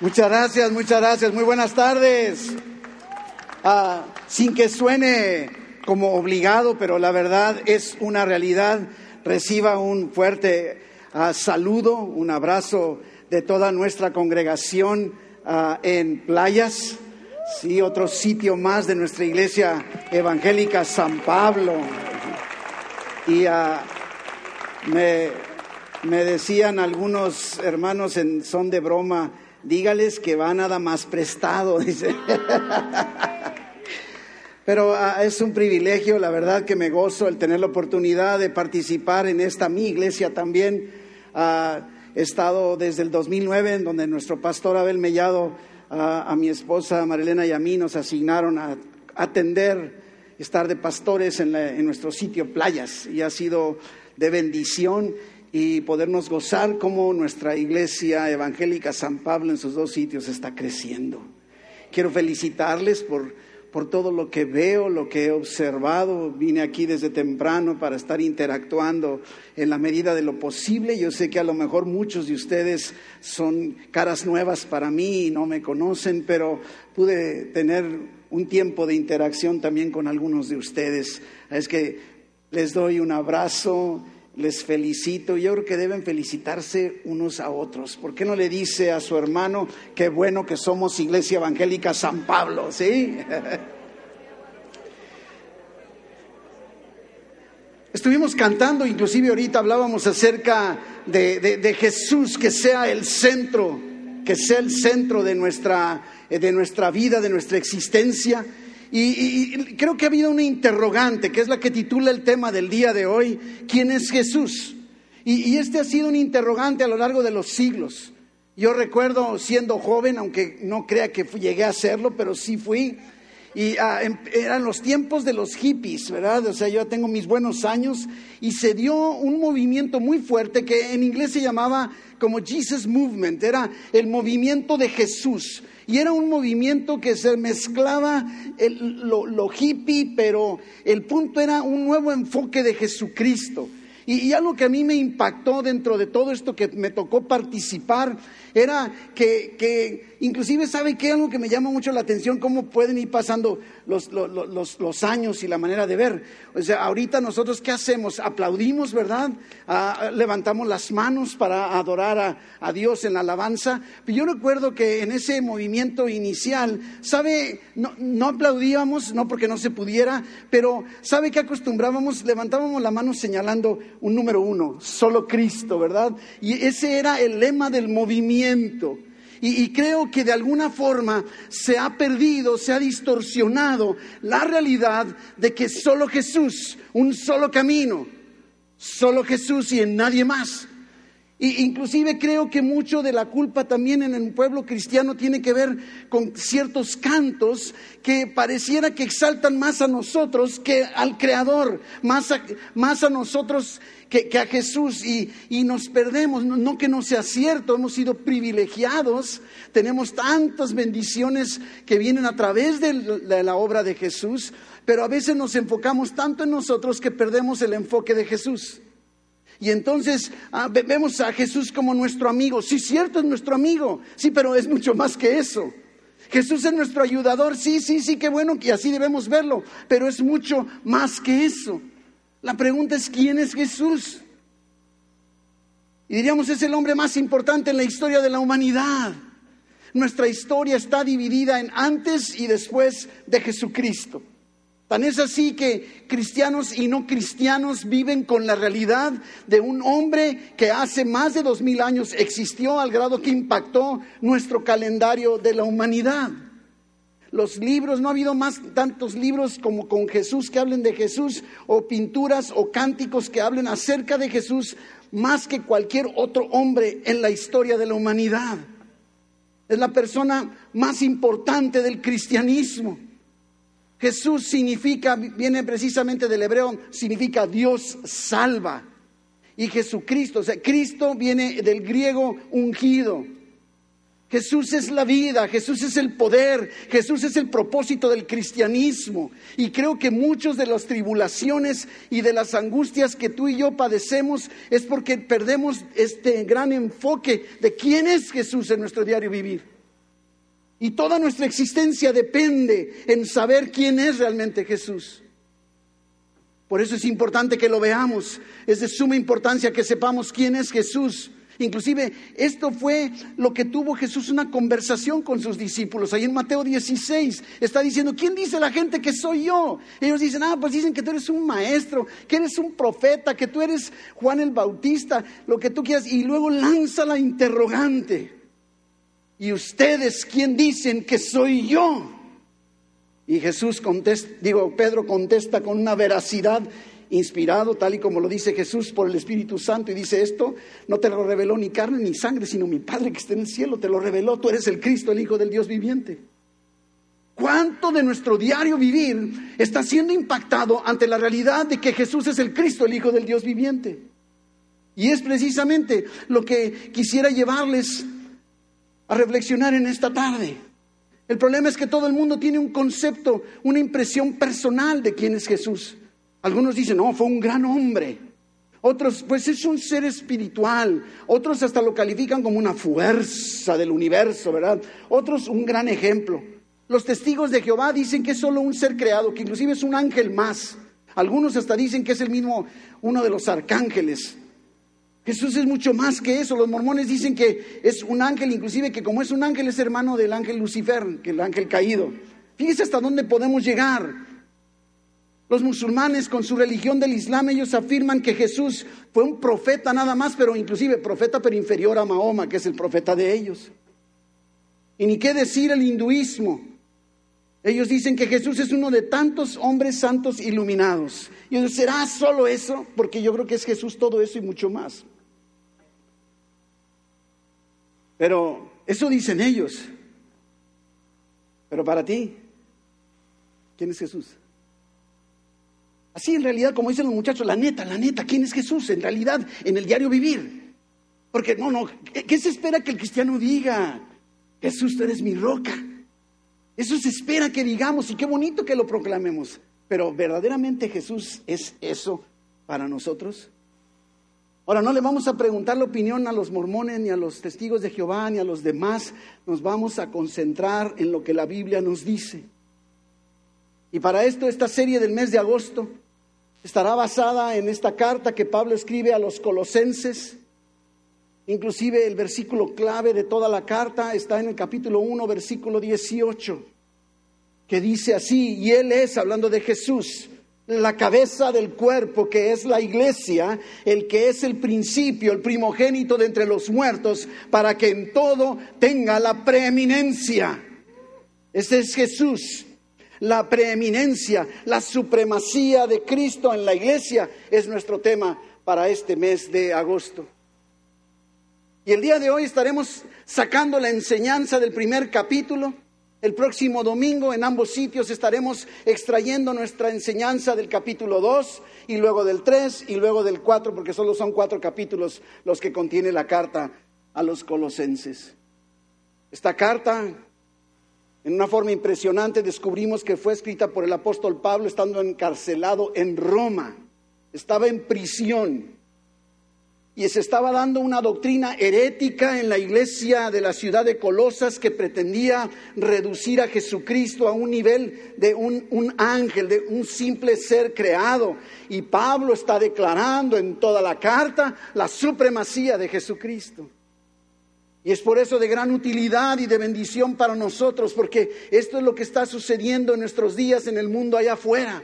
Muchas gracias, muchas gracias. Muy buenas tardes. Ah, sin que suene como obligado, pero la verdad es una realidad. Reciba un fuerte ah, saludo, un abrazo de toda nuestra congregación ah, en Playas. Sí, otro sitio más de nuestra iglesia evangélica San Pablo. Y me, me decían algunos hermanos en son de broma, dígales que va nada más prestado, dice. Pero ah, es un privilegio, la verdad que me gozo el tener la oportunidad de participar en esta mi iglesia también. Ah, he estado desde el 2009 en donde nuestro pastor Abel Mellado ah, a mi esposa Marilena y a mí nos asignaron a atender, estar de pastores en, en nuestro sitio Playas y ha sido de bendición y podernos gozar como nuestra iglesia evangélica San Pablo en sus dos sitios está creciendo. Quiero felicitarles por, por todo lo que veo, lo que he observado. Vine aquí desde temprano para estar interactuando en la medida de lo posible. Yo sé que a lo mejor muchos de ustedes son caras nuevas para mí y no me conocen, pero pude tener un tiempo de interacción también con algunos de ustedes. Es que les doy un abrazo les felicito. Yo creo que deben felicitarse unos a otros. ¿Por qué no le dice a su hermano qué bueno que somos Iglesia Evangélica San Pablo? ¿Sí? Estuvimos cantando, inclusive ahorita hablábamos acerca de, de, Jesús, que sea el centro, que sea el centro de nuestra, de nuestra vida, de nuestra existencia. Y, creo que ha habido una interrogante, que es la que titula el tema del día de hoy, ¿quién es Jesús? Y, este ha sido un interrogante a lo largo de los siglos. Yo recuerdo siendo joven, aunque no crea que llegué a serlo, pero sí fui. Y ah, em, eran los tiempos de los hippies, ¿verdad? O sea, yo tengo mis buenos años y se dio un movimiento muy fuerte que en inglés se llamaba como Jesus Movement, era el movimiento de Jesús. Y era un movimiento que se mezclaba lo, hippie, pero el punto era un nuevo enfoque de Jesucristo. Y, y, algo que a mí me impactó dentro de todo esto que me tocó participar era que, que inclusive, ¿sabe qué? Algo que me llama mucho la atención, cómo pueden ir pasando los, los, los, años y la manera de ver. O sea, ahorita nosotros, ¿qué hacemos? Aplaudimos, ¿verdad? Ah, levantamos las manos para adorar a, a, Dios en la alabanza. Yo recuerdo que en ese movimiento inicial, ¿sabe? No, no aplaudíamos, no porque no se pudiera, pero ¿sabe qué acostumbrábamos? Levantábamos la mano señalando un número uno, solo Cristo, ¿verdad? Y ese era el lema del movimiento. Y, creo que de alguna forma se ha perdido, se ha distorsionado la realidad de que solo Jesús, un solo camino, solo Jesús y en nadie más. Y inclusive creo que mucho de la culpa también en el pueblo cristiano tiene que ver con ciertos cantos que pareciera que exaltan más a nosotros que al Creador, más a, más a nosotros que, a Jesús y, nos perdemos. No, que no sea cierto, hemos sido privilegiados, tenemos tantas bendiciones que vienen a través de la obra de Jesús, pero a veces nos enfocamos tanto en nosotros que perdemos el enfoque de Jesús. Y entonces ah, vemos a Jesús como nuestro amigo. Sí, cierto, es nuestro amigo. Sí, pero es mucho más que eso. Jesús es nuestro ayudador. Sí, sí, sí, qué bueno que así debemos verlo. Pero es mucho más que eso. La pregunta es, ¿quién es Jesús? Y diríamos, es el hombre más importante en la historia de la humanidad. Nuestra historia está dividida en antes y después de Jesucristo. Tan es así que cristianos y no cristianos viven con la realidad de un hombre que hace más de dos mil años existió al grado que impactó nuestro calendario de la humanidad. Los libros, no ha habido más tantos libros como con Jesús que hablen de Jesús, o pinturas o cánticos que hablen acerca de Jesús, más que cualquier otro hombre en la historia de la humanidad. Es la persona más importante del cristianismo. Jesús significa, viene precisamente del hebreo, significa Dios salva. Y Jesucristo, o sea, Cristo viene del griego ungido. Jesús es la vida, Jesús es el poder, Jesús es el propósito del cristianismo. Y creo que muchas de las tribulaciones y de las angustias que tú y yo padecemos es porque perdemos este gran enfoque de quién es Jesús en nuestro diario vivir. Y toda nuestra existencia depende en saber quién es realmente Jesús. Por eso es importante que lo veamos. Es de suma importancia que sepamos quién es Jesús. Inclusive esto fue lo que tuvo Jesús una conversación con sus discípulos. Ahí en Mateo 16 está diciendo, ¿quién dice la gente que soy yo? Ellos dicen, ah, pues dicen que tú eres un maestro, que eres un profeta, que tú eres Juan el Bautista, lo que tú quieras. Y luego lanza la interrogante. ¿Y ustedes quién dicen que soy yo? Y Jesús contesta, digo, Pedro contesta con una veracidad inspirado, tal y como lo dice Jesús por el Espíritu Santo, y dice esto, no te lo reveló ni carne ni sangre, sino mi Padre que está en el cielo, te lo reveló, tú eres el Cristo, el Hijo del Dios viviente. ¿Cuánto de nuestro diario vivir está siendo impactado ante la realidad de que Jesús es el Cristo, el Hijo del Dios viviente? Y es precisamente lo que quisiera llevarles a reflexionar en esta tarde. El problema es que todo el mundo tiene un concepto, una impresión personal de quién es Jesús. Algunos dicen, no, fue un gran hombre. Otros, pues es un ser espiritual. Otros hasta lo califican como una fuerza del universo, ¿verdad? Otros un gran ejemplo. Los testigos de Jehová dicen que es solo un ser creado, que inclusive es un ángel más. Algunos hasta dicen que es el mismo, uno de los arcángeles. Jesús es mucho más que eso. Los mormones dicen que es un ángel, inclusive que como es un ángel es hermano del ángel Lucifer, que el ángel caído. Fíjese hasta dónde podemos llegar. Los musulmanes con su religión del Islam, ellos afirman que Jesús fue un profeta nada más, pero inclusive profeta pero inferior a Mahoma, que es el profeta de ellos. Y ni qué decir el hinduismo. Ellos dicen que Jesús es uno de tantos hombres santos iluminados. Y yo ¿será solo eso? Porque yo creo que es Jesús todo eso y mucho más. Pero eso dicen ellos. Pero para ti, ¿quién es Jesús? Así en realidad, como dicen los muchachos, la neta, la neta, ¿quién es Jesús? En realidad, en el diario vivir. Porque no, no, ¿qué se espera que el cristiano diga? Jesús, tú eres mi roca. Eso se espera que digamos y qué bonito que lo proclamemos. Pero verdaderamente Jesús es eso para nosotros. Ahora, no le vamos a preguntar la opinión a los mormones, ni a los testigos de Jehová, ni a los demás. Nos vamos a concentrar en lo que la Biblia nos dice. Y para esto, esta serie del mes de agosto estará basada en esta carta que Pablo escribe a los colosenses. Inclusive el versículo clave de toda la carta está en el capítulo 1, versículo 18, que dice así, y él es, hablando de Jesús, la cabeza del cuerpo, que es la iglesia, el que es el principio, el primogénito de entre los muertos, para que en todo tenga la preeminencia. Ese es Jesús la preeminencia, la supremacía de Cristo en la iglesia es nuestro tema para este mes de agosto. Y el día de hoy estaremos sacando la enseñanza del primer capítulo. El próximo domingo en ambos sitios estaremos extrayendo nuestra enseñanza del capítulo 2 y luego del 3 y luego del 4, porque solo son cuatro capítulos los que contiene la carta a los colosenses. Esta carta en una forma impresionante descubrimos que fue escrita por el apóstol Pablo estando encarcelado en Roma. Estaba en prisión y se estaba dando una doctrina herética en la iglesia de la ciudad de Colosas que pretendía reducir a Jesucristo a un nivel de un, un, ángel, de un simple ser creado. Y Pablo está declarando en toda la carta la supremacía de Jesucristo. Y es por eso de gran utilidad y de bendición para nosotros, porque esto es lo que está sucediendo en nuestros días en el mundo allá afuera,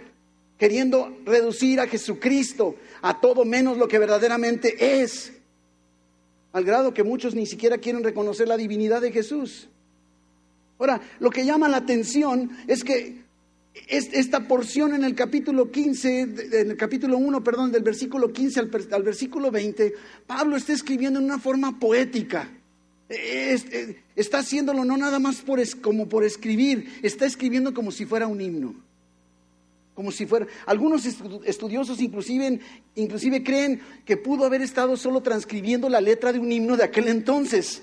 queriendo reducir a Jesucristo a todo menos lo que verdaderamente es, al grado que muchos ni siquiera quieren reconocer la divinidad de Jesús. Ahora, lo que llama la atención es que esta porción en el capítulo 15, en el capítulo 1, perdón, del versículo 15 al, al versículo 20, Pablo está escribiendo en una forma poética. Eh, está haciéndolo no nada más por, como por escribir, está escribiendo como si fuera un himno. Como si fuera. Algunos estudiosos inclusive, inclusive creen que pudo haber estado solo transcribiendo la letra de un himno de aquel entonces.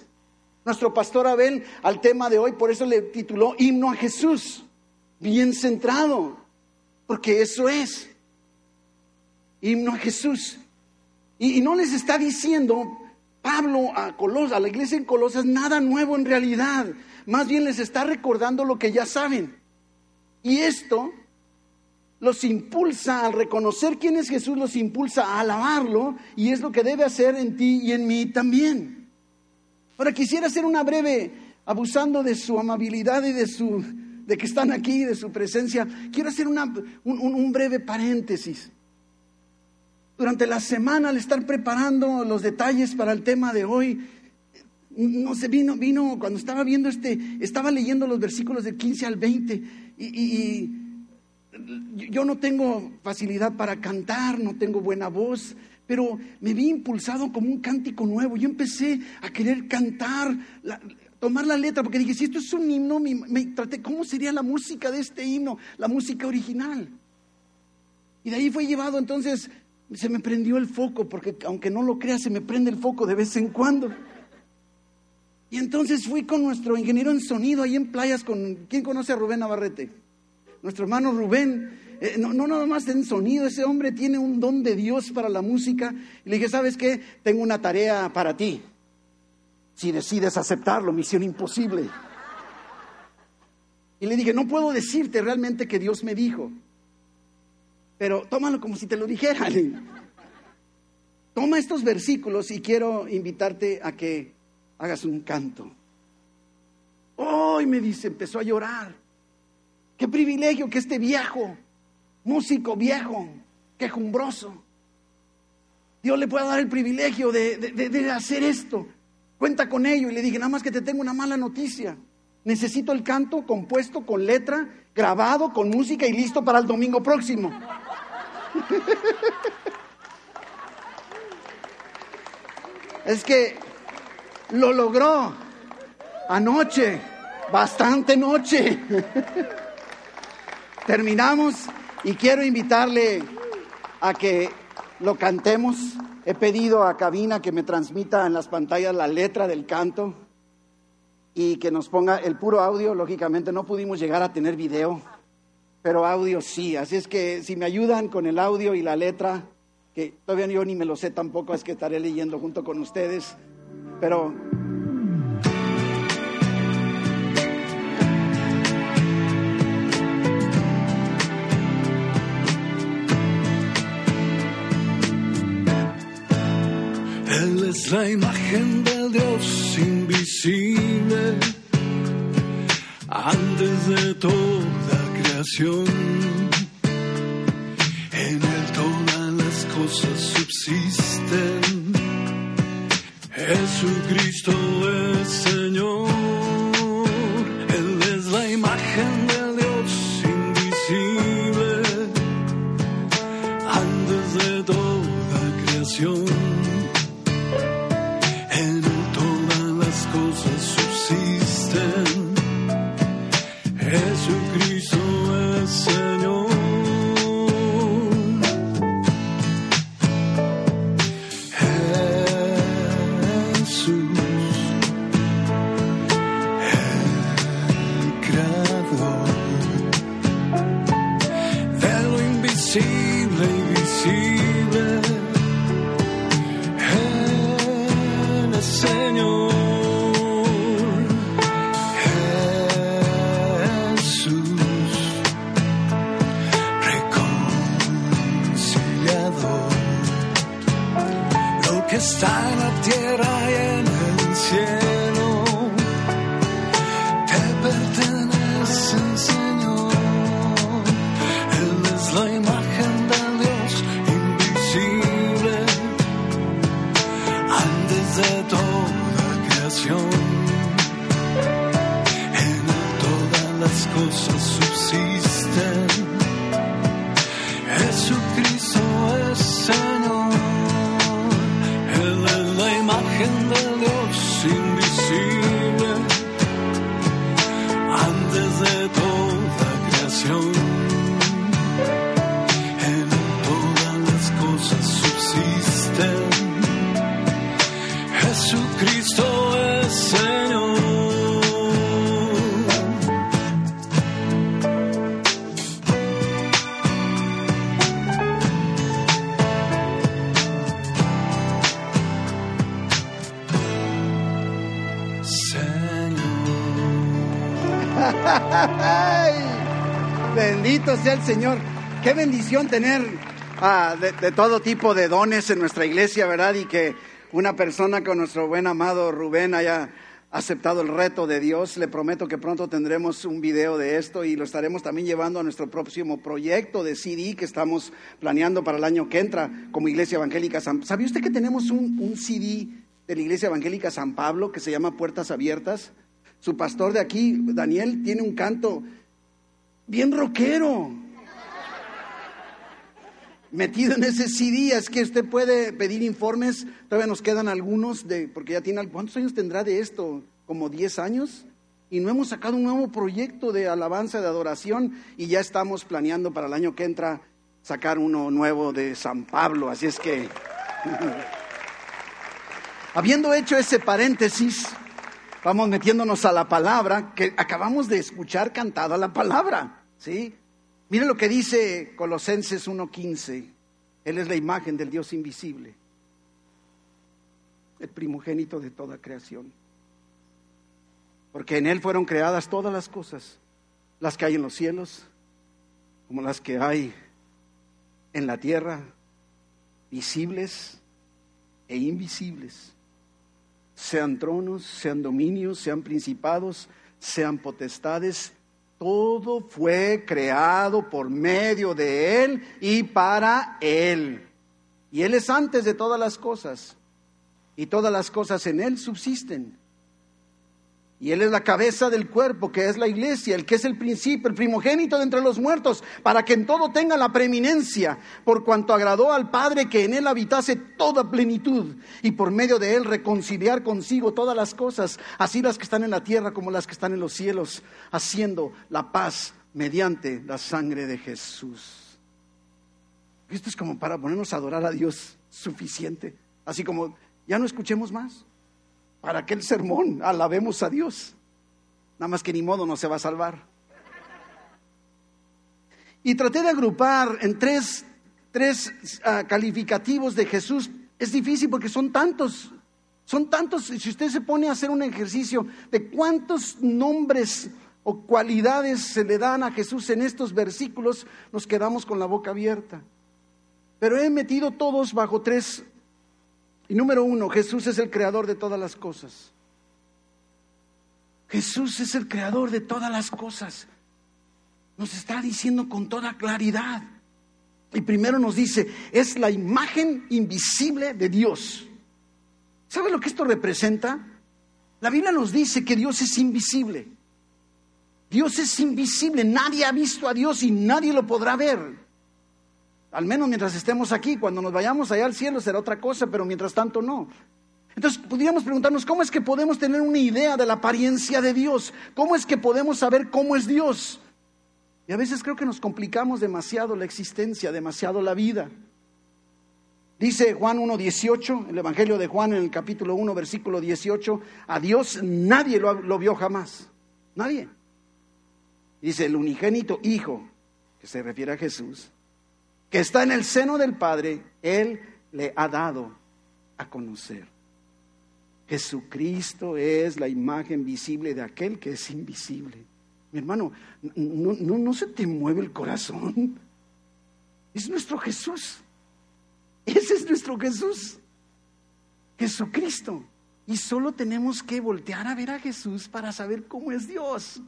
Nuestro pastor Abel al tema de hoy, por eso le tituló Himno a Jesús. Bien centrado, porque eso es. Himno a Jesús. y no les está diciendo Pablo a, Colos, a la iglesia en Colosas nada nuevo en realidad. Más bien les está recordando lo que ya saben. Y esto los impulsa al reconocer quién es Jesús, los impulsa a alabarlo y es lo que debe hacer en ti y en mí también. Ahora quisiera hacer una breve, abusando de su amabilidad y de su, de que están aquí, de su presencia, quiero hacer una, un, breve paréntesis. Durante la semana, al estar preparando los detalles para el tema de hoy, no sé, vino, vino, cuando estaba viendo este, estaba leyendo los versículos del 15 al 20 y, yo no tengo facilidad para cantar, no tengo buena voz, pero me vi impulsado como un cántico nuevo. Yo empecé a querer cantar, tomar la letra, porque dije, si esto es un himno, me, traté, ¿cómo sería la música de este himno? La música original. Y de ahí fue llevado, entonces se me prendió el foco, porque aunque no lo creas, se me prende el foco de vez en cuando. Y entonces fui con nuestro ingeniero en sonido ahí en playas, con, ¿quién conoce a Rubén Navarrete? Nuestro hermano Rubén, eh, no, nada más en sonido, ese hombre tiene un don de Dios para la música. Y le dije, ¿sabes qué? Tengo una tarea para ti. Si decides aceptarlo, misión imposible. Y le dije, no puedo decirte realmente que Dios me dijo, pero tómalo como si te lo dijeran. Toma estos versículos y quiero invitarte a que hagas un canto. Hoy me dice, empezó a llorar. Qué privilegio que este viejo, músico viejo, quejumbroso, Dios le pueda dar el privilegio de, de, hacer esto. Cuenta con ello. Y le dije, nada más que te tengo una mala noticia. Necesito el canto compuesto con letra, grabado con música y listo para el domingo próximo. es que lo logró. Anoche, bastante noche. Terminamos y quiero invitarle a que lo cantemos. He pedido a Cabina que me transmita en las pantallas la letra del canto y que nos ponga el puro audio. Lógicamente no pudimos llegar a tener video, pero audio sí. Así es que si me ayudan con el audio y la letra, que todavía yo ni me lo sé tampoco, es que estaré leyendo junto con ustedes. Pero Él es la imagen del Dios invisible antes de toda creación. En Él todas las cosas subsisten Jesucristo es Señor. Qué bendición tener ah, de, todo tipo de dones en nuestra iglesia, ¿verdad? Y que una persona con nuestro buen amado Rubén haya aceptado el reto de Dios. Le prometo que pronto tendremos un video de esto y lo estaremos también llevando a nuestro próximo proyecto de CD que estamos planeando para el año que entra como Iglesia Evangélica ¿Sabía usted que tenemos un, un CD de la Iglesia Evangélica San Pablo que se llama Puertas Abiertas? Su pastor de aquí, Daniel, tiene un canto bien rockero. Metido en ese CD, es que usted puede pedir informes, todavía nos quedan algunos, de, porque ya tiene, ¿cuántos años tendrá de esto? ¿Como 10 años? Y no hemos sacado un nuevo proyecto de alabanza, de adoración, y ya estamos planeando para el año que entra sacar uno nuevo de San Pablo, así es que... Habiendo hecho ese paréntesis, vamos metiéndonos a la palabra, que acabamos de escuchar cantada la palabra, ¿sí? Mire lo que dice Colosenses 1.15. Él es la imagen del Dios invisible, el primogénito de toda creación. Porque en Él fueron creadas todas las cosas, las que hay en los cielos, como las que hay en la tierra, visibles e invisibles, sean tronos, sean dominios, sean principados, sean potestades, todo fue creado por medio de Él y para Él. Y Él es antes de todas las cosas. Y todas las cosas en Él subsisten. Y Él es la cabeza del cuerpo, que es la iglesia, el que es el principio, el primogénito de entre los muertos, para que en todo tenga la preeminencia, por cuanto agradó al Padre que en Él habitase toda plenitud, y por medio de Él reconciliar consigo todas las cosas, así las que están en la tierra como las que están en los cielos, haciendo la paz mediante la sangre de Jesús. Esto es como para ponernos a adorar a Dios suficiente, así como ya no escuchemos más. Para aquel sermón, alabemos a Dios. Nada más que ni modo no se va a salvar. Y traté de agrupar en tres, tres uh, calificativos de Jesús. Es difícil porque son tantos, son tantos. Si usted se pone a hacer un ejercicio de cuántos nombres o cualidades se le dan a Jesús en estos versículos, nos quedamos con la boca abierta. Pero he metido todos bajo tres y número uno, Jesús es el creador de todas las cosas. Jesús es el creador de todas las cosas. Nos está diciendo con toda claridad. Y primero nos dice, es la imagen invisible de Dios. ¿Sabe lo que esto representa? La Biblia nos dice que Dios es invisible. Dios es invisible, nadie ha visto a Dios y nadie lo podrá ver. Al menos mientras estemos aquí, cuando nos vayamos allá al cielo será otra cosa, pero mientras tanto no. Entonces podríamos preguntarnos, ¿cómo es que podemos tener una idea de la apariencia de Dios? ¿Cómo es que podemos saber cómo es Dios? Y a veces creo que nos complicamos demasiado la existencia, demasiado la vida. Dice Juan 1.18, el Evangelio de Juan en el capítulo 1, versículo 18, a Dios nadie lo, lo vio jamás, nadie. Dice el unigénito Hijo, que se refiere a Jesús, que está en el seno del Padre, Él le ha dado a conocer. Jesucristo es la imagen visible de aquel que es invisible. Mi hermano, no, no, no se te mueve el corazón. Es nuestro Jesús. Ese es nuestro Jesús. Jesucristo. Y solo tenemos que voltear a ver a Jesús para saber cómo es Dios.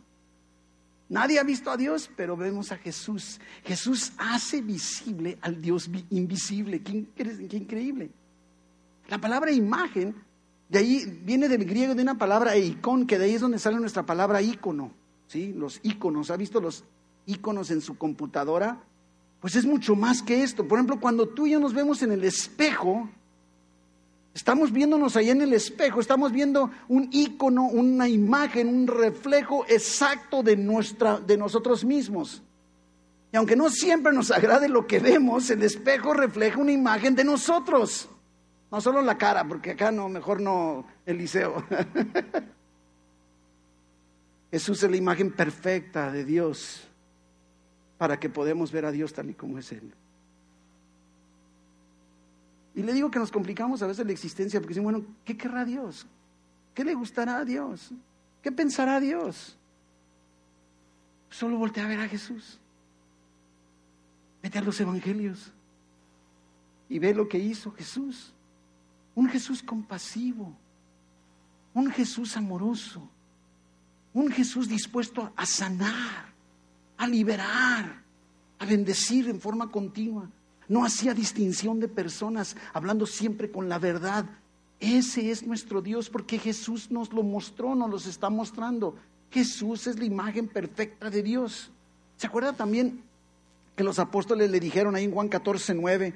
Nadie ha visto a Dios, pero vemos a Jesús. Jesús hace visible al Dios invisible. Qué, increíble. La palabra imagen, de ahí viene del griego de una palabra eikon, que de ahí es donde sale nuestra palabra ícono. ¿sí? Los íconos, ¿ha visto los íconos en su computadora? Pues es mucho más que esto. Por ejemplo, cuando tú y yo nos vemos en el espejo, Estamos viéndonos ahí en el espejo, estamos viendo un icono, una imagen, un reflejo exacto de, nuestra, de nosotros mismos. Y aunque no siempre nos agrade lo que vemos, el espejo refleja una imagen de nosotros. No solo la cara, porque acá no, mejor no, Eliseo. Jesús es la imagen perfecta de Dios para que podamos ver a Dios tal y como es Él. Y le digo que nos complicamos a veces la existencia porque decimos, bueno, ¿qué querrá Dios? ¿Qué le gustará a Dios? ¿Qué pensará Dios? Solo voltea a ver a Jesús. Vete a los evangelios y ve lo que hizo Jesús. Un Jesús compasivo, un Jesús amoroso, un Jesús dispuesto a sanar, a liberar, a bendecir en forma continua. No hacía distinción de personas, hablando siempre con la verdad. Ese es nuestro Dios porque Jesús nos lo mostró, nos los está mostrando. Jesús es la imagen perfecta de Dios. ¿Se acuerda también que los apóstoles le dijeron ahí en Juan 14, 9?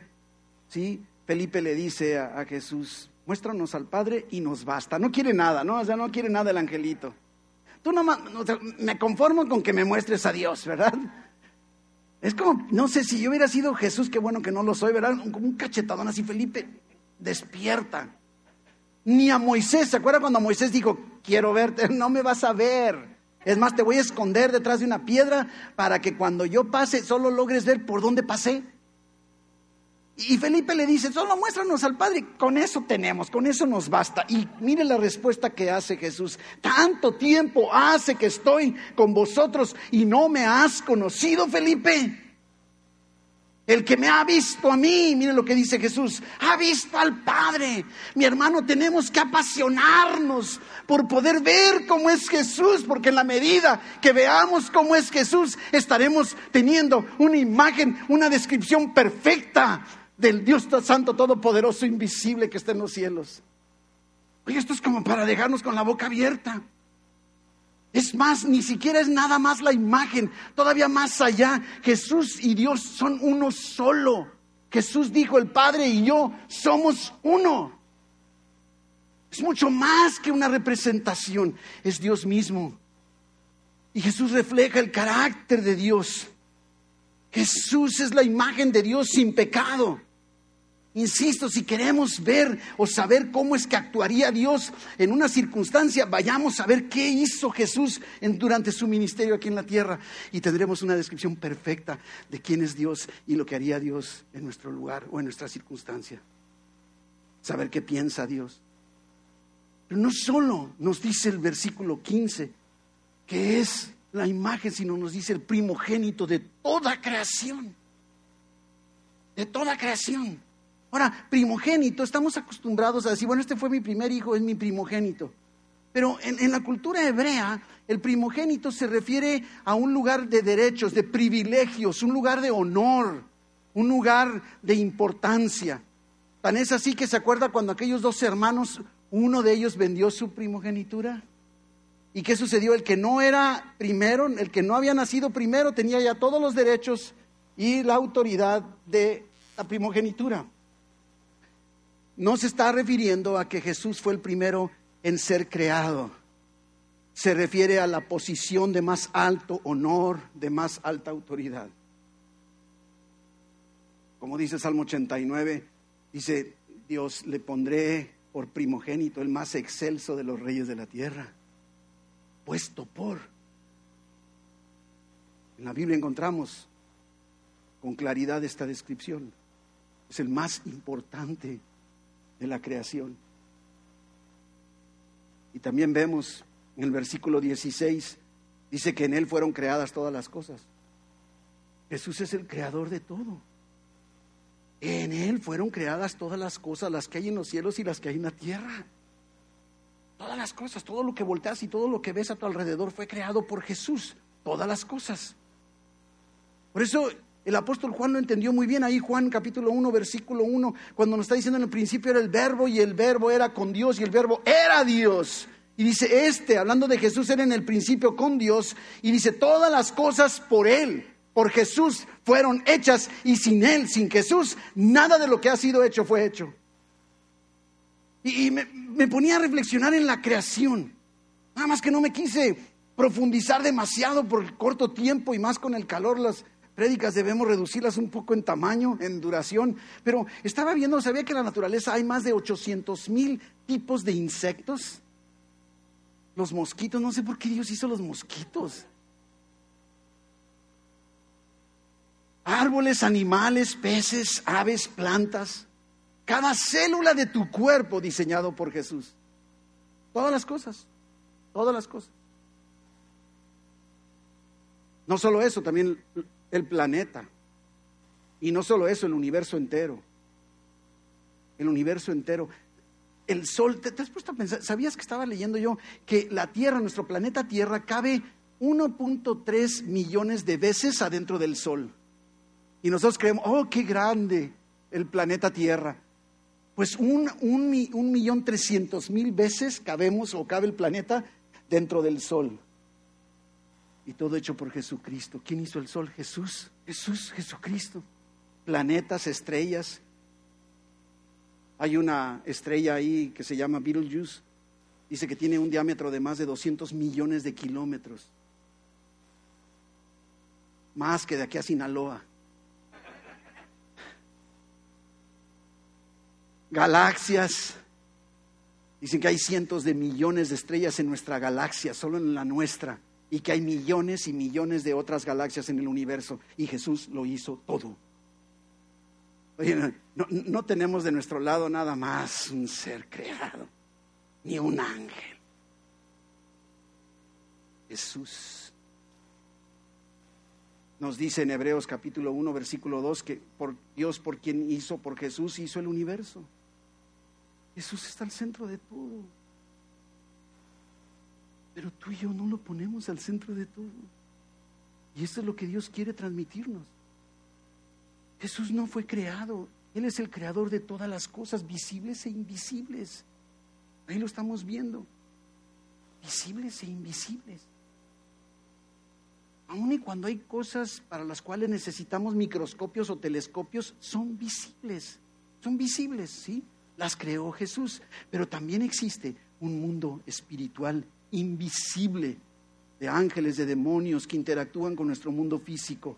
¿Sí? Felipe le dice a, Jesús, muéstranos al Padre y nos basta. No quiere nada, ¿no? O sea, no quiere nada el angelito. Tú no me conformo con que me muestres a Dios, ¿verdad? Es como, no sé, si yo hubiera sido Jesús, qué bueno que no lo soy, ¿verdad? Como un cachetadón así, Felipe, despierta. Ni a Moisés, ¿se acuerda cuando Moisés dijo, quiero verte? No me vas a ver. Es más, te voy a esconder detrás de una piedra para que cuando yo pase solo logres ver por dónde pasé. Y Felipe le dice, solo muéstranos al Padre, con eso tenemos, con eso nos basta. Y mire la respuesta que hace Jesús. Tanto tiempo hace que estoy con vosotros y no me has conocido, Felipe. El que me ha visto a mí, mire lo que dice Jesús, ha visto al Padre. Mi hermano, tenemos que apasionarnos por poder ver cómo es Jesús, porque en la medida que veamos cómo es Jesús, estaremos teniendo una imagen, una descripción perfecta del Dios Santo Todopoderoso, invisible que está en los cielos. Oye, esto es como para dejarnos con la boca abierta. Es más, ni siquiera es nada más la imagen, todavía más allá. Jesús y Dios son uno solo. Jesús dijo, el Padre y yo somos uno. Es mucho más que una representación, es Dios mismo. Y Jesús refleja el carácter de Dios. Jesús es la imagen de Dios sin pecado. Insisto, si queremos ver o saber cómo es que actuaría Dios en una circunstancia, vayamos a ver qué hizo Jesús durante su ministerio aquí en la tierra y tendremos una descripción perfecta de quién es Dios y lo que haría Dios en nuestro lugar o en nuestra circunstancia. Saber qué piensa Dios. Pero no solo nos dice el versículo 15 que es la imagen, sino nos dice el primogénito de toda creación. De toda creación. Ahora, primogénito, estamos acostumbrados a decir, bueno, este fue mi primer hijo, es mi primogénito. Pero en, la cultura hebrea, el primogénito se refiere a un lugar de derechos, de privilegios, un lugar de honor, un lugar de importancia. Tan es así que se acuerda cuando aquellos dos hermanos, uno de ellos vendió su primogenitura. ¿Y qué sucedió? El que no era primero, el que no había nacido primero, tenía ya todos los derechos y la autoridad de la primogenitura no se está refiriendo a que Jesús fue el primero en ser creado. Se refiere a la posición de más alto honor, de más alta autoridad. Como dice Salmo 89, dice, Dios le pondré por primogénito, el más excelso de los reyes de la tierra, puesto por. En la Biblia encontramos con claridad esta descripción. Es el más importante de la creación. Y también vemos en el versículo 16, dice que en Él fueron creadas todas las cosas. Jesús es el creador de todo. En Él fueron creadas todas las cosas, las que hay en los cielos y las que hay en la tierra. Todas las cosas, todo lo que volteas y todo lo que ves a tu alrededor fue creado por Jesús. Todas las cosas. Por eso el apóstol Juan lo entendió muy bien ahí, Juan capítulo 1, versículo 1, cuando nos está diciendo en el principio era el verbo y el verbo era con Dios y el verbo era Dios. Y dice, este, hablando de Jesús, era en el principio con Dios. Y dice, todas las cosas por Él, por Jesús, fueron hechas. Y sin Él, sin Jesús, nada de lo que ha sido hecho fue hecho. Y, me, me ponía a reflexionar en la creación. Nada más que no me quise profundizar demasiado por el corto tiempo y más con el calor, las, prédicas debemos reducirlas un poco en tamaño, en duración, pero estaba viendo, sabía que en la naturaleza hay más de 800 mil tipos de insectos. Los mosquitos, no sé por qué Dios hizo los mosquitos. Árboles, animales, peces, aves, plantas. Cada célula de tu cuerpo diseñado por Jesús. Todas las cosas, todas las cosas. No solo eso, también el planeta. Y no solo eso, el universo entero. El universo entero. El Sol, ¿te, has puesto a pensar? ¿Sabías que estaba leyendo yo que la Tierra, nuestro planeta Tierra, cabe 1.3 millones de veces adentro del Sol? Y nosotros creemos, oh, qué grande el planeta Tierra. Pues un, un, un millón trescientos mil veces cabemos o cabe el planeta dentro del Sol. Y todo hecho por Jesucristo. ¿Quién hizo el Sol? Jesús. Jesús, Jesucristo. Planetas, estrellas. Hay una estrella ahí que se llama Betelgeuse. Dice que tiene un diámetro de más de 200 millones de kilómetros. Más que de aquí a Sinaloa. Galaxias. Dicen que hay cientos de millones de estrellas en nuestra galaxia, solo en la nuestra y que hay millones y millones de otras galaxias en el universo y Jesús lo hizo todo. Oye, no, tenemos de nuestro lado nada más un ser creado, ni un ángel. Jesús nos dice en Hebreos capítulo 1, versículo 2, que por Dios, por quien hizo, por Jesús hizo el universo. Jesús está al centro de todo. Pero tú y yo no lo ponemos al centro de todo. Y eso es lo que Dios quiere transmitirnos. Jesús no fue creado. Él es el creador de todas las cosas, visibles e invisibles. Ahí lo estamos viendo. Visibles e invisibles. Aun y cuando hay cosas para las cuales necesitamos microscopios o telescopios, son visibles. Son visibles, ¿sí? Las creó Jesús. Pero también existe un mundo espiritual invisible de ángeles, de demonios que interactúan con nuestro mundo físico.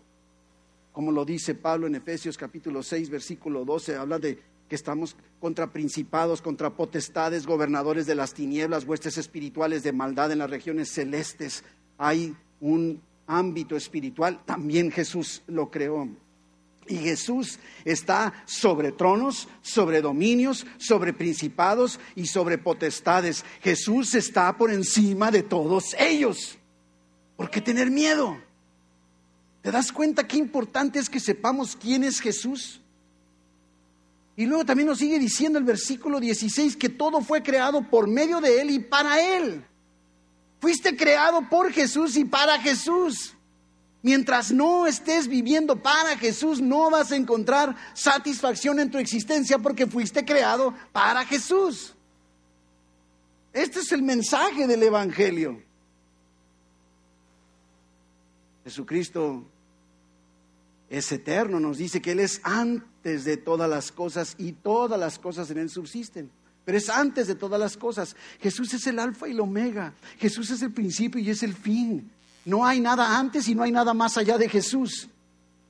Como lo dice Pablo en Efesios capítulo 6, versículo 12, habla de que estamos contra principados, contra potestades, gobernadores de las tinieblas, huestes espirituales de maldad en las regiones celestes. Hay un ámbito espiritual, también Jesús lo creó. Y Jesús está sobre tronos, sobre dominios, sobre principados y sobre potestades. Jesús está por encima de todos ellos. ¿Por qué tener miedo? ¿Te das cuenta qué importante es que sepamos quién es Jesús? Y luego también nos sigue diciendo el versículo 16 que todo fue creado por medio de Él y para Él. Fuiste creado por Jesús y para Jesús. Mientras no estés viviendo para Jesús, no vas a encontrar satisfacción en tu existencia porque fuiste creado para Jesús. Este es el mensaje del Evangelio. Jesucristo es eterno, nos dice que Él es antes de todas las cosas y todas las cosas en Él subsisten. Pero es antes de todas las cosas. Jesús es el alfa y el omega. Jesús es el principio y es el fin. No hay nada antes y no hay nada más allá de Jesús.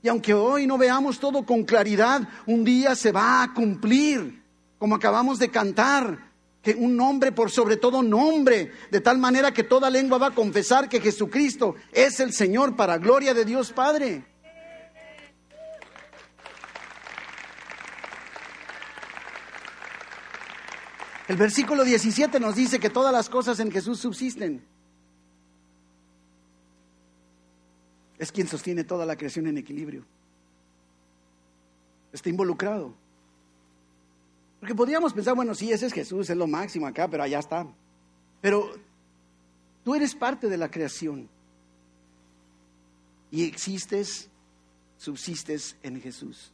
Y aunque hoy no veamos todo con claridad, un día se va a cumplir, como acabamos de cantar, que un nombre por sobre todo nombre, de tal manera que toda lengua va a confesar que Jesucristo es el Señor para gloria de Dios Padre. El versículo 17 nos dice que todas las cosas en Jesús subsisten. Es quien sostiene toda la creación en equilibrio. Está involucrado. Porque podríamos pensar, bueno, sí, ese es Jesús, es lo máximo acá, pero allá está. Pero tú eres parte de la creación. Y existes, subsistes en Jesús.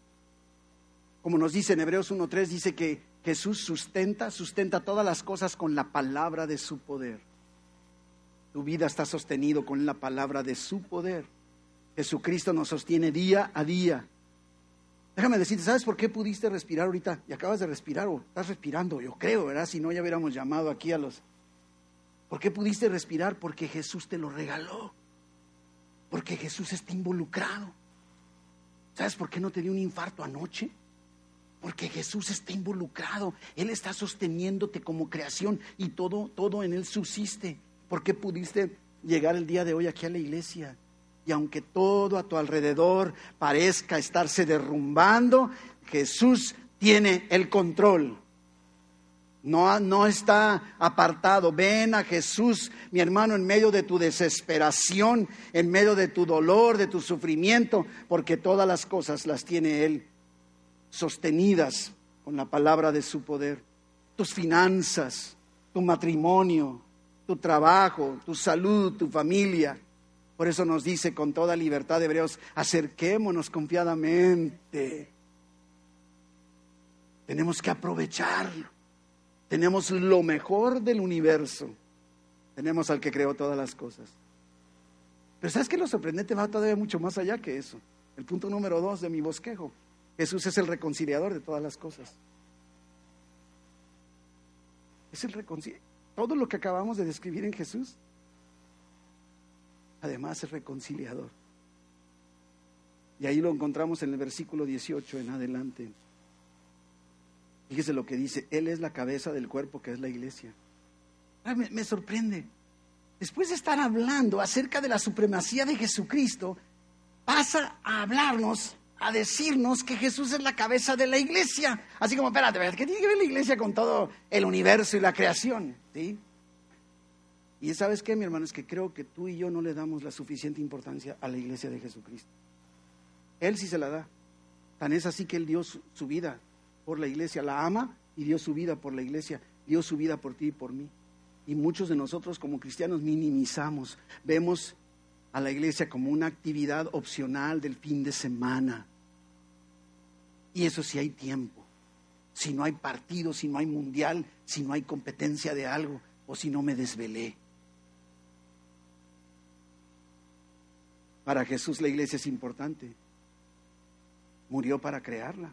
Como nos dice en Hebreos 1.3, dice que Jesús sustenta, sustenta todas las cosas con la palabra de su poder. Tu vida está sostenido con la palabra de su poder. Jesucristo nos sostiene día a día. Déjame decirte, ¿sabes por qué pudiste respirar ahorita? Y acabas de respirar o estás respirando, yo creo, ¿verdad? Si no, ya hubiéramos llamado aquí a los... ¿Por qué pudiste respirar? Porque Jesús te lo regaló. Porque Jesús está involucrado. ¿Sabes por qué no te dio un infarto anoche? Porque Jesús está involucrado. Él está sosteniéndote como creación y todo, todo en Él subsiste. ¿Por qué pudiste llegar el día de hoy aquí a la iglesia? Y aunque todo a tu alrededor parezca estarse derrumbando, Jesús tiene el control. No, no está apartado. Ven a Jesús, mi hermano, en medio de tu desesperación, en medio de tu dolor, de tu sufrimiento, porque todas las cosas las tiene Él sostenidas con la palabra de su poder. Tus finanzas, tu matrimonio, tu trabajo, tu salud, tu familia. Por eso nos dice con toda libertad Hebreos, acerquémonos confiadamente. Tenemos que aprovecharlo. Tenemos lo mejor del universo. Tenemos al que creó todas las cosas. Pero ¿sabes qué? Lo sorprendente va todavía mucho más allá que eso. El punto número dos de mi bosquejo. Jesús es el reconciliador de todas las cosas. Es el reconciliador. Todo lo que acabamos de describir en Jesús, además es reconciliador. Y ahí lo encontramos en el versículo 18 en adelante. Fíjese lo que dice, Él es la cabeza del cuerpo que es la iglesia. Me, me, sorprende. Después de estar hablando acerca de la supremacía de Jesucristo, pasa a hablarnos, a decirnos que Jesús es la cabeza de la iglesia. Así como, espérate, ¿qué tiene que ver la iglesia con todo el universo y la creación? ¿Sí? Y sabes qué, mi hermano, es que creo que tú y yo no le damos la suficiente importancia a la iglesia de Jesucristo. Él sí se la da. Tan es así que Él dio su, vida por la iglesia, la ama y dio su vida por la iglesia, dio su vida por ti y por mí. Y muchos de nosotros como cristianos minimizamos, vemos a la iglesia como una actividad opcional del fin de semana. Y eso si hay tiempo, si no hay partido, si no hay mundial, si no hay competencia de algo o si no me desvelé. Para Jesús la iglesia es importante. Murió para crearla.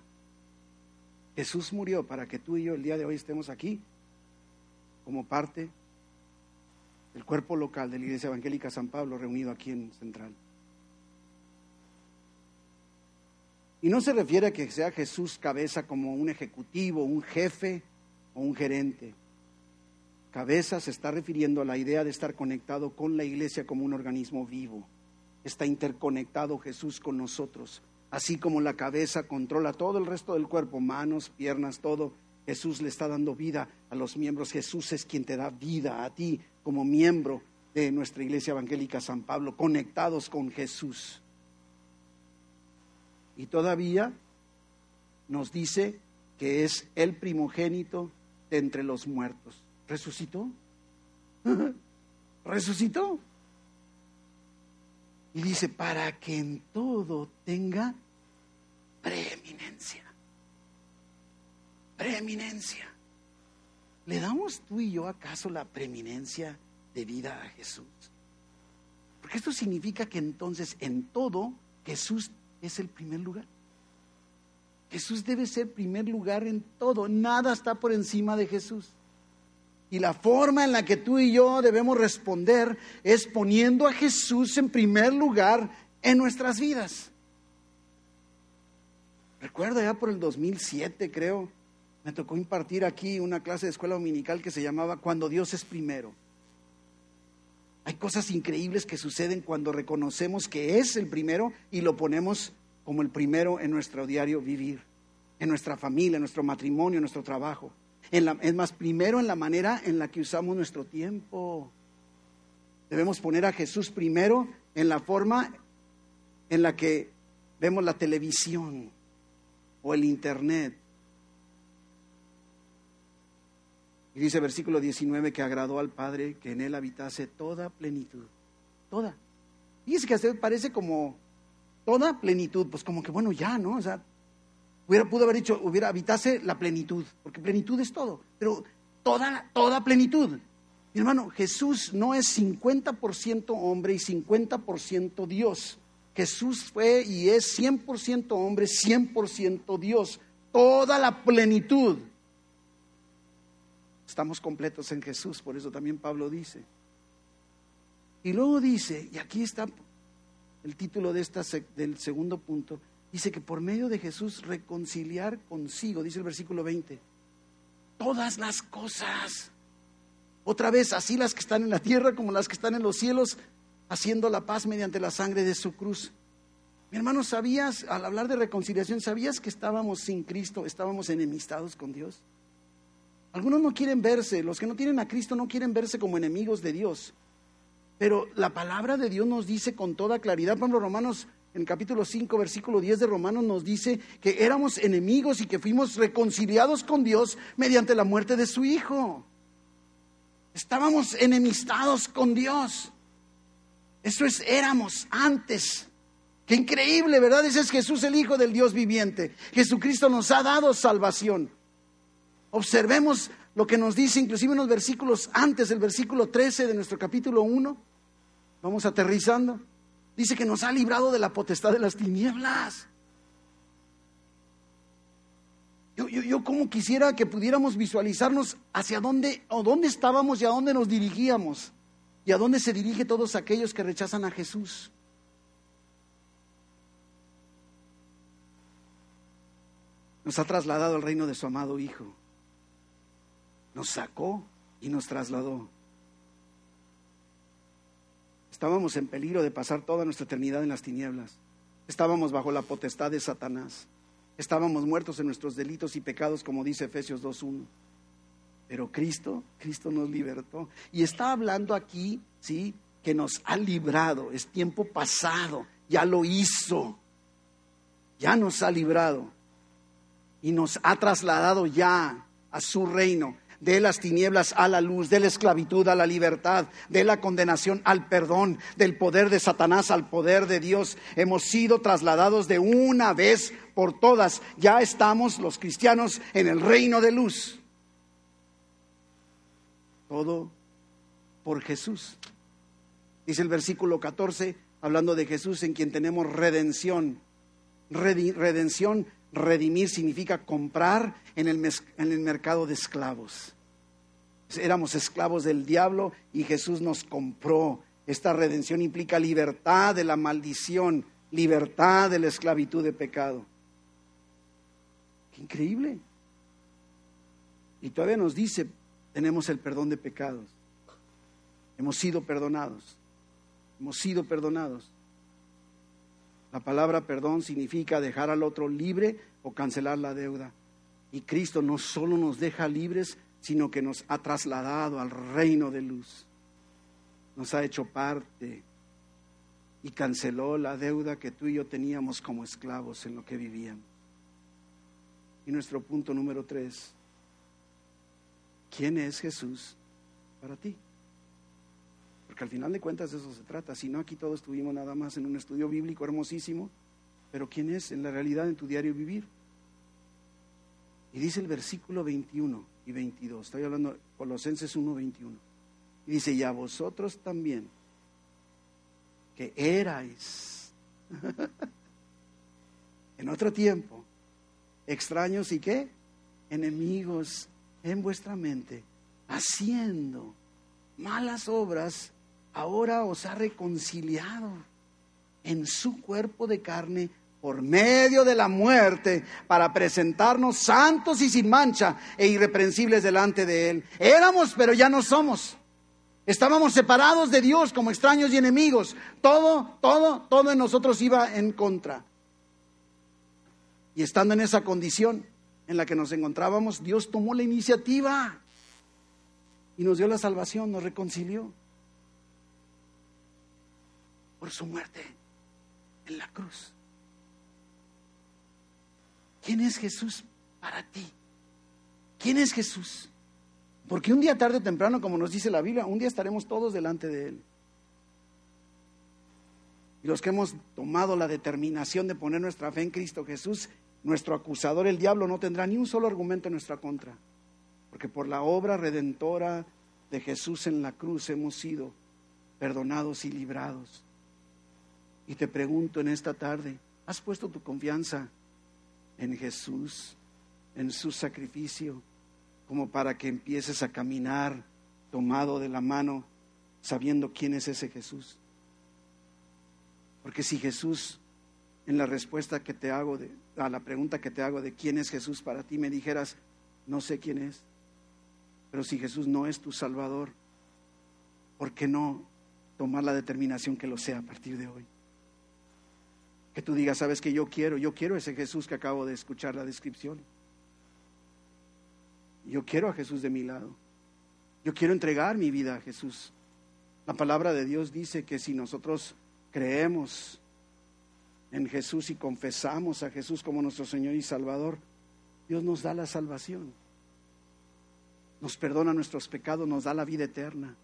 Jesús murió para que tú y yo el día de hoy estemos aquí como parte del cuerpo local de la Iglesia Evangélica San Pablo reunido aquí en Central. Y no se refiere a que sea Jesús cabeza como un ejecutivo, un jefe o un gerente. Cabeza se está refiriendo a la idea de estar conectado con la iglesia como un organismo vivo. Está interconectado Jesús con nosotros Así como la cabeza controla todo el resto del cuerpo, manos, piernas, todo, Jesús le está dando vida a los miembros. Jesús es quien te da vida a ti como miembro de nuestra iglesia evangélica San Pablo, conectados con Jesús. Y todavía nos dice que es el primogénito de entre los muertos. ¿Resucitó? ¿Resucitó? Y dice, para que en todo tenga preeminencia. Preeminencia. ¿Le damos tú y yo acaso la preeminencia de vida a Jesús? Porque esto significa que entonces en todo Jesús es el primer lugar. Jesús debe ser primer lugar en todo. Nada está por encima de Jesús. Y la forma en la que tú y yo debemos responder es poniendo a Jesús en primer lugar en nuestras vidas. Recuerdo ya por el 2007, creo, me tocó impartir aquí una clase de escuela dominical que se llamaba Cuando Dios es primero. Hay cosas increíbles que suceden cuando reconocemos que es el primero y lo ponemos como el primero en nuestro diario vivir, en nuestra familia, en nuestro matrimonio, en nuestro trabajo. Es más, primero en la manera en la que usamos nuestro tiempo. Debemos poner a Jesús primero en la forma en la que vemos la televisión, o el Internet. Y dice versículo 19 que agradó al Padre que en él habitase toda plenitud. Toda. Es que a parece como toda plenitud, pues como que bueno, ya, ¿no? O sea, hubiera, pudo haber dicho, hubiera habitase la plenitud, porque plenitud es todo, pero toda, toda plenitud. Mi hermano, Jesús no es 50% hombre y 50% Dios. Jesús fue y es 100% hombre, 100% Dios, toda la plenitud. Estamos completos en Jesús, por eso también Pablo dice. Y luego dice, y aquí está el título de esta, del segundo punto, dice que por medio de Jesús reconciliar consigo, dice el versículo 20, todas las cosas. Otra vez, así las que están en la tierra como las que están en los cielos, haciendo la paz mediante la sangre de su cruz. Mi hermano, ¿sabías, al hablar de reconciliación, sabías que estábamos sin Cristo, estábamos enemistados con Dios? Algunos no quieren verse, los que no tienen a Cristo no quieren verse como enemigos de Dios. Pero la palabra de Dios nos dice con toda claridad, ejemplo, Romanos en el capítulo 5, versículo 10 de Romanos nos dice que éramos enemigos y que fuimos reconciliados con Dios mediante la muerte de su Hijo. Estábamos enemistados con Dios. Eso es, éramos antes. Qué increíble, ¿verdad? Ese es Jesús el Hijo del Dios viviente. Jesucristo nos ha dado salvación. Observemos lo que nos dice inclusive unos versículos antes, el versículo 13 de nuestro capítulo 1. Vamos aterrizando. Dice que nos ha librado de la potestad de las tinieblas. Yo, yo, yo como quisiera que pudiéramos visualizarnos hacia dónde o dónde estábamos y a dónde nos dirigíamos y a dónde se dirige todos aquellos que rechazan a Jesús. Nos ha trasladado al reino de su amado Hijo. Nos sacó y nos trasladó. Estábamos en peligro de pasar toda nuestra eternidad en las tinieblas. Estábamos bajo la potestad de Satanás. Estábamos muertos en nuestros delitos y pecados, como dice Efesios 2.1. Pero Cristo, Cristo nos libertó. Y está hablando aquí, ¿sí? Que nos ha librado. Es tiempo pasado. Ya lo hizo. Ya nos ha librado. Y nos ha trasladado ya a su reino de las tinieblas a la luz, de la esclavitud a la libertad, de la condenación al perdón, del poder de Satanás al poder de Dios. Hemos sido trasladados de una vez por todas. Ya estamos los cristianos en el reino de luz. Todo por Jesús. Dice el versículo 14, hablando de Jesús en quien tenemos redención. Redención Redimir significa comprar en el, en el, mercado de esclavos. Éramos esclavos del diablo y Jesús nos compró. Esta redención implica libertad de la maldición, libertad de la esclavitud de pecado. Qué increíble. Y todavía nos dice, tenemos el perdón de pecados. Hemos sido perdonados. Hemos sido perdonados. La palabra perdón significa dejar al otro libre o cancelar la deuda. Y Cristo no solo nos deja libres, sino que nos ha trasladado al reino de luz. Nos ha hecho parte y canceló la deuda que tú y yo teníamos como esclavos en lo que vivíamos. Y nuestro punto número tres, ¿quién es Jesús para ti? Porque al final de cuentas de eso se trata. Si no, aquí todos estuvimos nada más en un estudio bíblico hermosísimo, pero ¿quién es en la realidad en tu diario vivir? Y dice el versículo 21 y 22, estoy hablando Colosenses 1, 21. Y dice, y a vosotros también, que erais en otro tiempo, extraños y qué? Enemigos en vuestra mente, haciendo malas obras ahora os ha reconciliado en su cuerpo de carne por medio de la muerte para presentarnos santos y sin mancha e irreprensibles delante de Él. Éramos, pero ya no somos. Estábamos separados de Dios como extraños y enemigos. Todo, todo, todo en nosotros iba en contra. Y estando en esa condición en la que nos encontrábamos, Dios tomó la iniciativa y nos dio la salvación, nos reconcilió por su muerte en la cruz. ¿Quién es Jesús para ti? ¿Quién es Jesús? Porque un día tarde o temprano, como nos dice la Biblia, un día estaremos todos delante de Él. Y los que hemos tomado la determinación de poner nuestra fe en Cristo Jesús, nuestro acusador, el diablo, no tendrá ni un solo argumento en nuestra contra. Porque por la obra redentora de Jesús en la cruz hemos sido perdonados y librados. Y te pregunto en esta tarde, ¿has puesto tu confianza en Jesús, en su sacrificio, como para que empieces a caminar tomado de la mano, sabiendo quién es ese Jesús? Porque si Jesús, en la respuesta que te hago a la pregunta que te hago de quién es Jesús para ti, me dijeras, no sé quién es, pero si Jesús no es tu Salvador, ¿por qué no tomar la determinación que lo sea a partir de hoy? Que tú digas, sabes que yo quiero, yo quiero ese Jesús que acabo de escuchar la descripción. Yo quiero a Jesús de mi lado. Yo quiero entregar mi vida a Jesús. La palabra de Dios dice que si nosotros creemos en Jesús y confesamos a Jesús como nuestro Señor y Salvador, Dios nos da la salvación. Nos perdona nuestros pecados, nos da la vida eterna.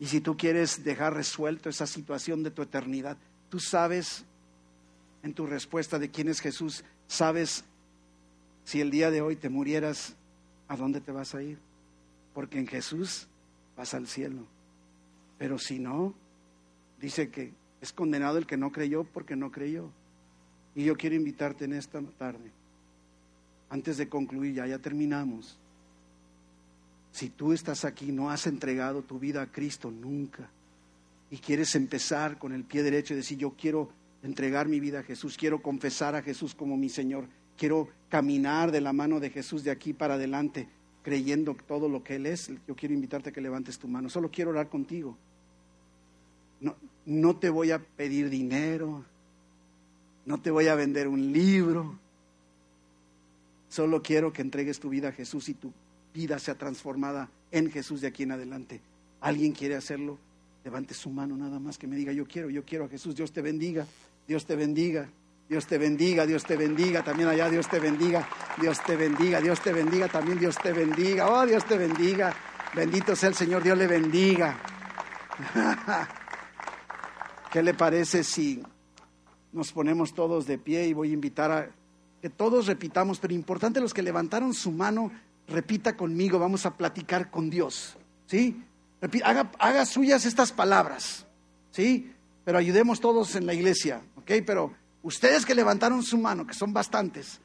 Y si tú quieres dejar resuelto esa situación de tu eternidad, tú sabes en tu respuesta de quién es Jesús, sabes si el día de hoy te murieras, ¿a dónde te vas a ir? Porque en Jesús vas al cielo. Pero si no, dice que es condenado el que no creyó porque no creyó. Y yo quiero invitarte en esta tarde, antes de concluir, ya, ya terminamos. Si tú estás aquí, no has entregado tu vida a Cristo nunca y quieres empezar con el pie derecho y decir, yo quiero entregar mi vida a Jesús, quiero confesar a Jesús como mi Señor, quiero caminar de la mano de Jesús de aquí para adelante, creyendo todo lo que Él es, yo quiero invitarte a que levantes tu mano, solo quiero orar contigo. No, no te voy a pedir dinero, no te voy a vender un libro, solo quiero que entregues tu vida a Jesús y tu vida sea transformada en Jesús de aquí en adelante. ¿Alguien quiere hacerlo? Levante su mano nada más que me diga, yo quiero, yo quiero a Jesús, Dios te bendiga, Dios te bendiga, Dios te bendiga, Dios te bendiga, también allá Dios te bendiga, Dios te bendiga, Dios te bendiga, también Dios te bendiga, oh Dios te bendiga, bendito sea el Señor, Dios le bendiga. ¿Qué le parece si nos ponemos todos de pie y voy a invitar a que todos repitamos, pero importante los que levantaron su mano, repita conmigo, vamos a platicar con Dios, ¿sí? Haga, haga suyas estas palabras, ¿sí? Pero ayudemos todos en la iglesia, ¿ok? Pero ustedes que levantaron su mano, que son bastantes,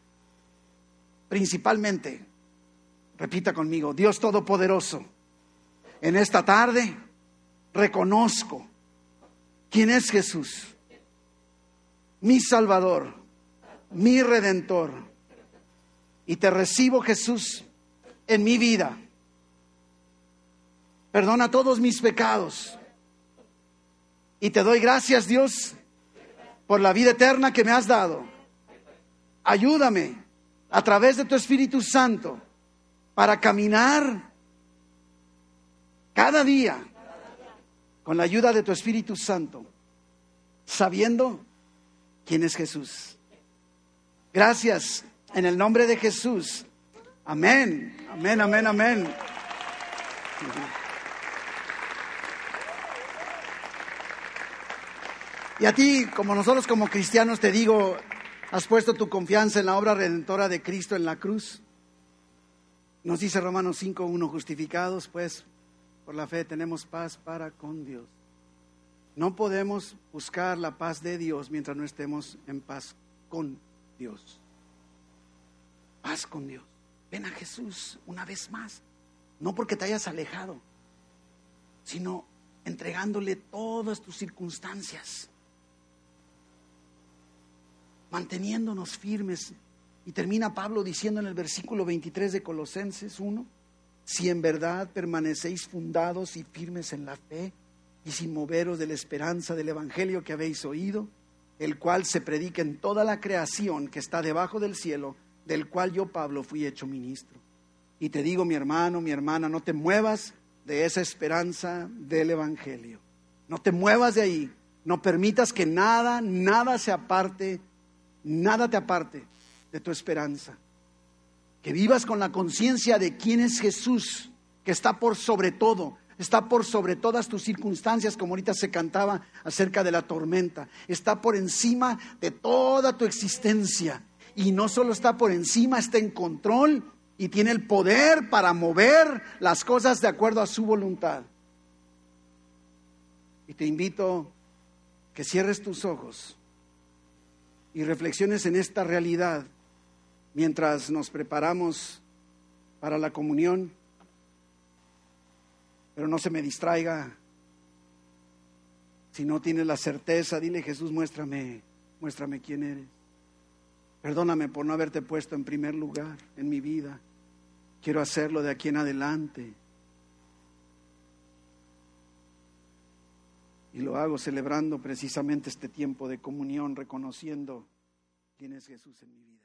principalmente, repita conmigo, Dios Todopoderoso, en esta tarde reconozco quién es Jesús, mi Salvador, mi Redentor, y te recibo Jesús en mi vida. Perdona todos mis pecados. Y te doy gracias, Dios, por la vida eterna que me has dado. Ayúdame a través de tu Espíritu Santo para caminar cada día con la ayuda de tu Espíritu Santo, sabiendo quién es Jesús. Gracias en el nombre de Jesús. Amén, amén, amén, amén. Y a ti, como nosotros como cristianos, te digo, has puesto tu confianza en la obra redentora de Cristo en la cruz. Nos dice Romanos 5.1, justificados pues por la fe tenemos paz para con Dios. No podemos buscar la paz de Dios mientras no estemos en paz con Dios. Paz con Dios. Ven a Jesús una vez más. No porque te hayas alejado, sino entregándole todas tus circunstancias manteniéndonos firmes. Y termina Pablo diciendo en el versículo 23 de Colosenses 1, si en verdad permanecéis fundados y firmes en la fe y sin moveros de la esperanza del Evangelio que habéis oído, el cual se predica en toda la creación que está debajo del cielo, del cual yo, Pablo, fui hecho ministro. Y te digo, mi hermano, mi hermana, no te muevas de esa esperanza del Evangelio. No te muevas de ahí. No permitas que nada, nada se aparte nada te aparte de tu esperanza. Que vivas con la conciencia de quién es Jesús, que está por sobre todo, está por sobre todas tus circunstancias, como ahorita se cantaba acerca de la tormenta, está por encima de toda tu existencia. Y no solo está por encima, está en control y tiene el poder para mover las cosas de acuerdo a su voluntad. Y te invito que cierres tus ojos y reflexiones en esta realidad mientras nos preparamos para la comunión. Pero no se me distraiga. Si no tienes la certeza, dile Jesús, muéstrame, muéstrame quién eres. Perdóname por no haberte puesto en primer lugar en mi vida. Quiero hacerlo de aquí en adelante. Y lo hago celebrando precisamente este tiempo de comunión, reconociendo quién es Jesús en mi vida.